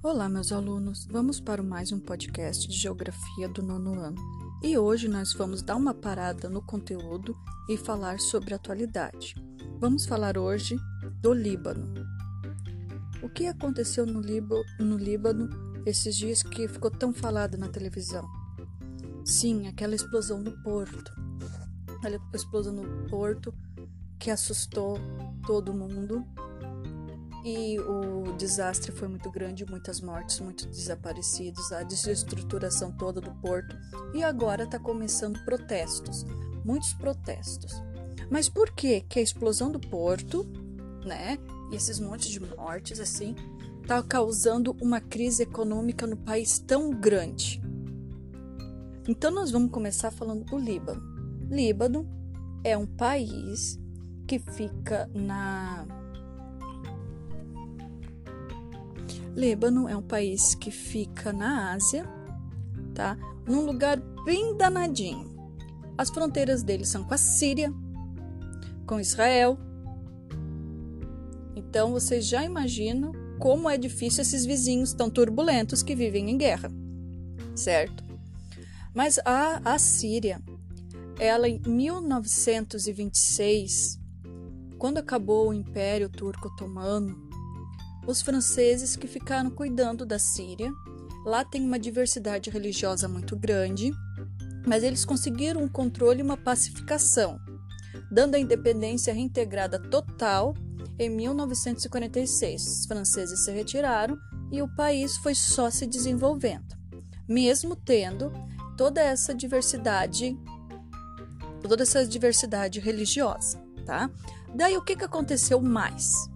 Olá, meus alunos. Vamos para mais um podcast de Geografia do nono ano. E hoje nós vamos dar uma parada no conteúdo e falar sobre a atualidade. Vamos falar hoje do Líbano. O que aconteceu no, Líbano, no Líbano esses dias que ficou tão falado na televisão? Sim, aquela explosão no porto. Aquela explosão no porto que assustou todo mundo e o desastre foi muito grande, muitas mortes, muitos desaparecidos, a desestruturação toda do porto e agora está começando protestos, muitos protestos. Mas por que que a explosão do porto, né, e esses montes de mortes assim, está causando uma crise econômica no país tão grande? Então nós vamos começar falando do Líbano. Líbano é um país que fica na Líbano é um país que fica na Ásia, tá? Num lugar bem danadinho. As fronteiras dele são com a Síria, com Israel. Então vocês já imaginam como é difícil esses vizinhos tão turbulentos que vivem em guerra, certo? Mas a, a Síria, ela em 1926, quando acabou o Império Turco Otomano, os franceses que ficaram cuidando da Síria. Lá tem uma diversidade religiosa muito grande, mas eles conseguiram um controle e uma pacificação, dando a independência reintegrada total em 1946. Os franceses se retiraram e o país foi só se desenvolvendo, mesmo tendo toda essa diversidade, toda essa diversidade religiosa, tá? Daí o que, que aconteceu mais?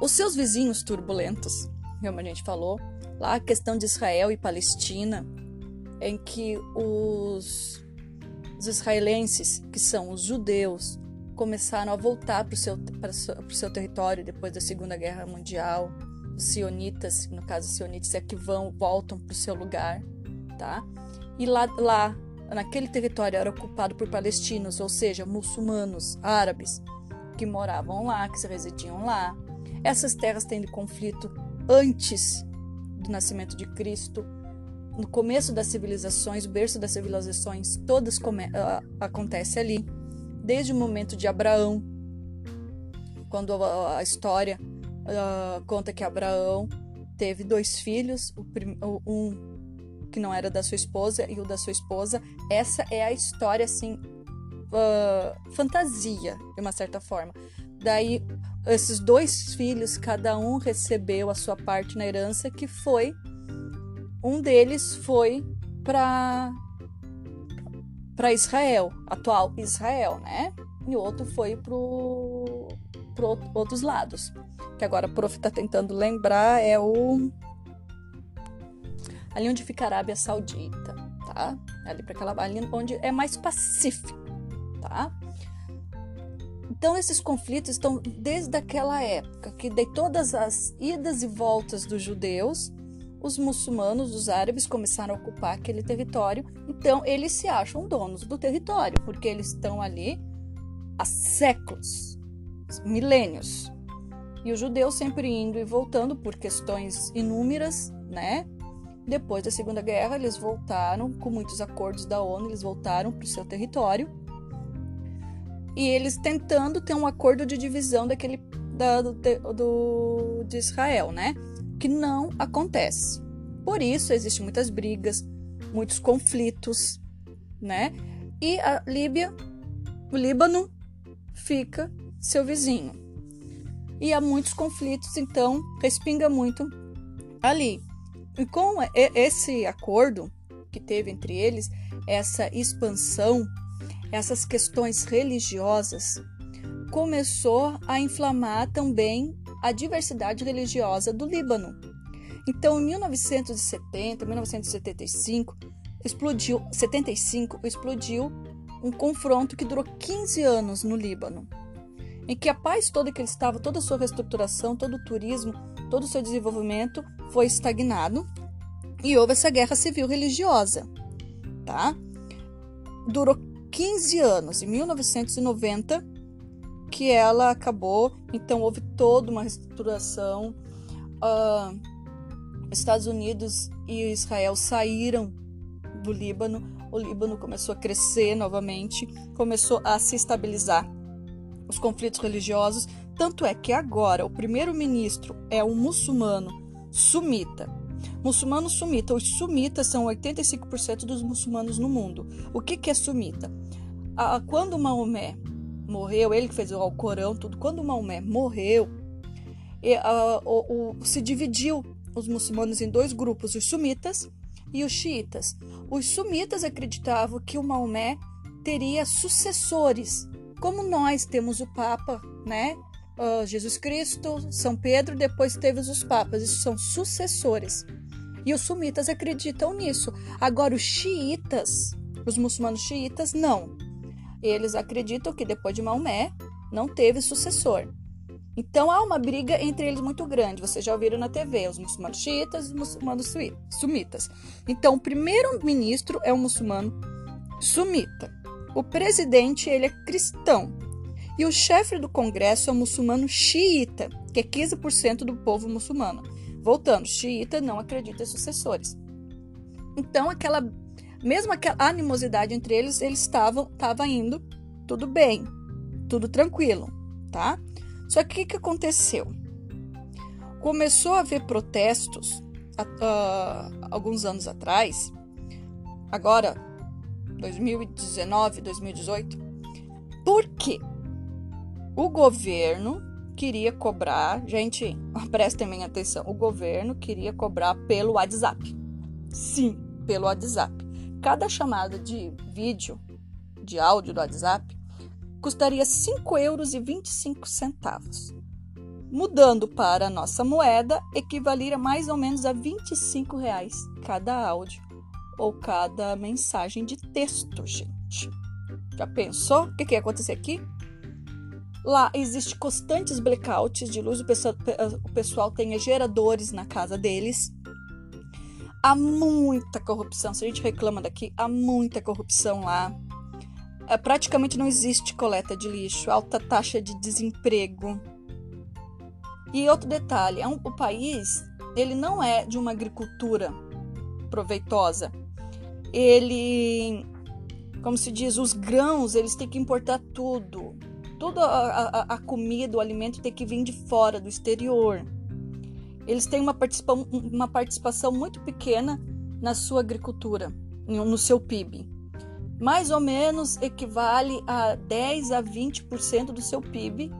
Os seus vizinhos turbulentos, como a gente falou, lá a questão de Israel e Palestina, em que os, os israelenses, que são os judeus, começaram a voltar para o seu, seu território depois da Segunda Guerra Mundial. Os sionitas, no caso os sionitas, é que vão, voltam para o seu lugar, tá? E lá, lá, naquele território era ocupado por palestinos, ou seja, muçulmanos, árabes, que moravam lá, que se residiam lá, essas terras de conflito antes do nascimento de Cristo, no começo das civilizações, o berço das civilizações, todas come, uh, acontece ali, desde o momento de Abraão, quando a, a história uh, conta que Abraão teve dois filhos, o, um que não era da sua esposa e o da sua esposa. Essa é a história assim, uh, fantasia de uma certa forma. Daí esses dois filhos, cada um recebeu a sua parte na herança, que foi um deles foi para para Israel, atual Israel, né? E o outro foi pro outros lados. Que agora o prof está tentando lembrar é o ali onde fica a Arábia Saudita, tá? Ali para aquela ali onde é mais pacífico, tá? Então, esses conflitos estão desde aquela época, que de todas as idas e voltas dos judeus, os muçulmanos, os árabes começaram a ocupar aquele território. Então, eles se acham donos do território, porque eles estão ali há séculos, milênios. E os judeus sempre indo e voltando por questões inúmeras, né? Depois da Segunda Guerra, eles voltaram, com muitos acordos da ONU, eles voltaram para o seu território e eles tentando ter um acordo de divisão daquele da, do, do, de Israel, né? Que não acontece. Por isso existem muitas brigas, muitos conflitos, né? E a Líbia, o Líbano, fica seu vizinho. E há muitos conflitos, então respinga muito ali. E com esse acordo que teve entre eles, essa expansão essas questões religiosas, começou a inflamar também a diversidade religiosa do Líbano. Então, em 1970, 1975, explodiu, 75, explodiu um confronto que durou 15 anos no Líbano, em que a paz toda que ele estava, toda a sua reestruturação, todo o turismo, todo o seu desenvolvimento foi estagnado e houve essa guerra civil religiosa, tá? Durou 15 anos, em 1990, que ela acabou. Então houve toda uma reestruturação. uh, Estados Unidos e Israel saíram do Líbano, o Líbano começou a crescer novamente, começou a se estabilizar os conflitos religiosos. Tanto é que agora o primeiro-ministro é um muçulmano sumita. Muçulmano sumita. Os sumitas são 85% dos muçulmanos no mundo. O que, que é sumita? Ah, quando Maomé morreu, ele que fez o Alcorão, tudo, quando Maomé morreu, e, ah, o, o, se dividiu os muçulmanos em dois grupos, os sumitas e os xiitas. Os sumitas acreditavam que o Maomé teria sucessores, como nós temos o Papa, né? Uh, Jesus Cristo, São Pedro, depois teve os papas, isso são sucessores. E os sumitas acreditam nisso. Agora, os xiitas, os muçulmanos xiitas, não. Eles acreditam que depois de Maomé não teve sucessor. Então há uma briga entre eles muito grande. Vocês já ouviram na TV, os muçulmanos xiitas e os muçulmanos sumitas. Então, o primeiro-ministro é um muçulmano sumita. O presidente ele é cristão. E o chefe do Congresso é um muçulmano xiita, que é 15% do povo muçulmano. Voltando, xiita não acredita em sucessores. Então, aquela mesmo aquela animosidade entre eles, eles estavam tava indo tudo bem, tudo tranquilo, tá? Só que o que aconteceu? Começou a haver protestos uh, alguns anos atrás, agora 2019, 2018, porque o governo queria cobrar, gente, prestem bem atenção, o governo queria cobrar pelo WhatsApp. Sim, pelo WhatsApp. Cada chamada de vídeo, de áudio do WhatsApp, custaria 5,25 euros. Mudando para a nossa moeda, equivaleria mais ou menos a 25 reais cada áudio ou cada mensagem de texto, gente. Já pensou o que, que ia acontecer aqui? Lá existe constantes blackouts de luz, o pessoal, o pessoal tem geradores na casa deles. Há muita corrupção. Se a gente reclama daqui, há muita corrupção lá. É, praticamente não existe coleta de lixo, alta taxa de desemprego. E outro detalhe, é um, o país ele não é de uma agricultura proveitosa. Ele, como se diz, os grãos eles têm que importar tudo. Toda a, comida, o alimento tem que vir de fora, do exterior. Eles têm uma participação, uma participação muito pequena na sua agricultura, no seu PIB mais ou menos equivale a 10 a 20% do seu PIB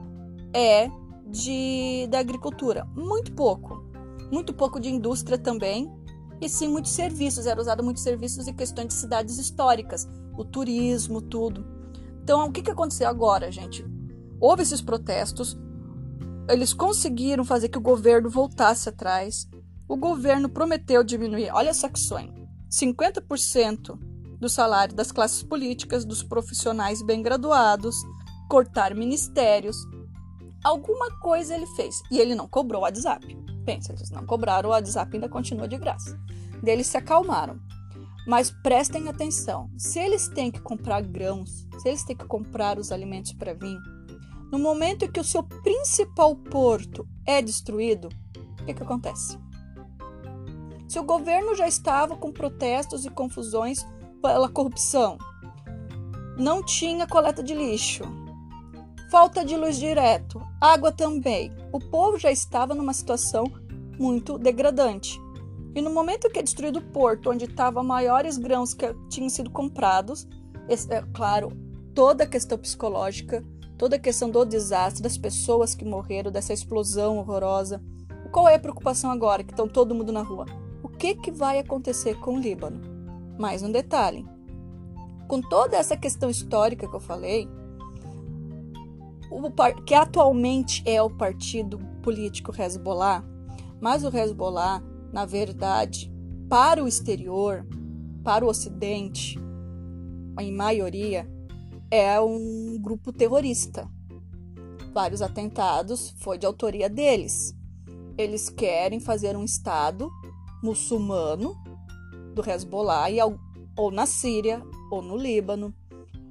é de da agricultura. Muito pouco. Muito pouco de indústria também. E sim muitos serviços, era usado muitos serviços em questões de cidades históricas, o turismo, tudo. Então, o que, que aconteceu agora, gente? Houve esses protestos, eles conseguiram fazer que o governo voltasse atrás. O governo prometeu diminuir, olha só que sonho, 50% do salário das classes políticas, dos profissionais bem graduados, cortar ministérios. Alguma coisa ele fez. E ele não cobrou o WhatsApp. Pensa, eles não cobraram o WhatsApp ainda continua de graça. Deles se acalmaram. Mas prestem atenção: se eles têm que comprar grãos, se eles têm que comprar os alimentos para vir, no momento em que o seu principal porto é destruído, o que, que acontece? Se o governo já estava com protestos e confusões pela corrupção. Não tinha coleta de lixo. Falta de luz direto, água também. O povo já estava numa situação muito degradante. E no momento que é destruído o porto, onde estavam maiores grãos que tinham sido comprados, é claro, toda a questão psicológica, toda a questão do desastre, das pessoas que morreram, dessa explosão horrorosa. Qual é a preocupação agora que estão todo mundo na rua? O que, que vai acontecer com o Líbano? Mais um detalhe: com toda essa questão histórica que eu falei, que atualmente é o partido político Hezbollah, mas o Hezbollah, na verdade, para o exterior, para o Ocidente, em maioria, é um grupo terrorista. Vários atentados foi de autoria deles. Eles querem fazer um Estado muçulmano do Hezbollah, e, ou na Síria, ou no Líbano.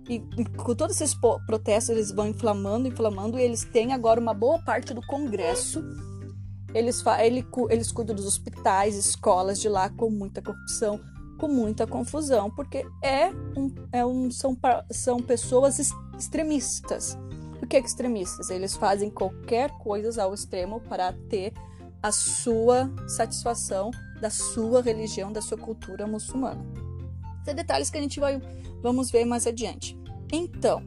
E, e, com todos esses protestos, eles vão inflamando, inflamando, e eles têm agora uma boa parte do Congresso Eles, ele, eles cuidam dos hospitais, escolas de lá com muita corrupção, com muita confusão, porque é um, é um, são, são pessoas extremistas. O que é extremistas? Eles fazem qualquer coisa ao extremo para ter a sua satisfação da sua religião, da sua cultura muçulmana. São detalhes que a gente vai vamos ver mais adiante. Então,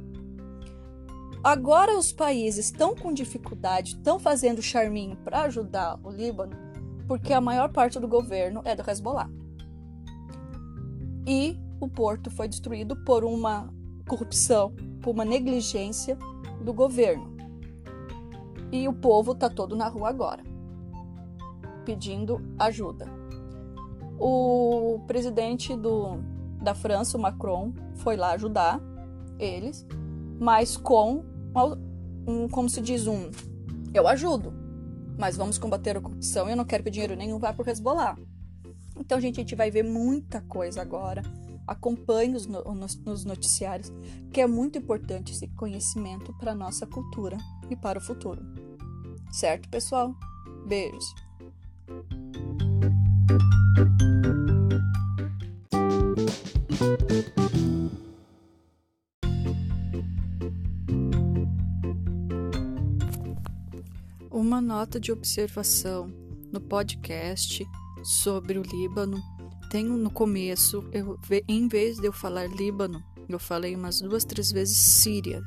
agora os países estão com dificuldade, estão fazendo charminho para ajudar o Líbano, porque a maior parte do governo é do Hezbollah. E o porto foi destruído por uma corrupção, por uma negligência do governo. E o povo está todo na rua agora, pedindo ajuda. O presidente do, da França, o Macron, foi lá ajudar eles, mas com um, como se diz, um eu ajudo, mas vamos combater a corrupção eu não quero que dinheiro nenhum vá para o Hezbollah. Então, gente, a gente vai ver muita coisa agora. Acompanhe os, nos, nos noticiários, que é muito importante esse conhecimento para a nossa cultura e para o futuro. Certo, pessoal? Beijos! Uma nota de observação no podcast sobre o Líbano. Tenho no começo, eu, em vez de eu falar Líbano, eu falei umas duas, três vezes Síria.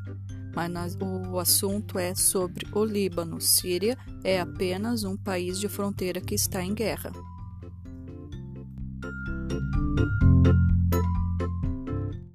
Mas na, o assunto é sobre o Líbano. Síria é apenas um país de fronteira que está em guerra.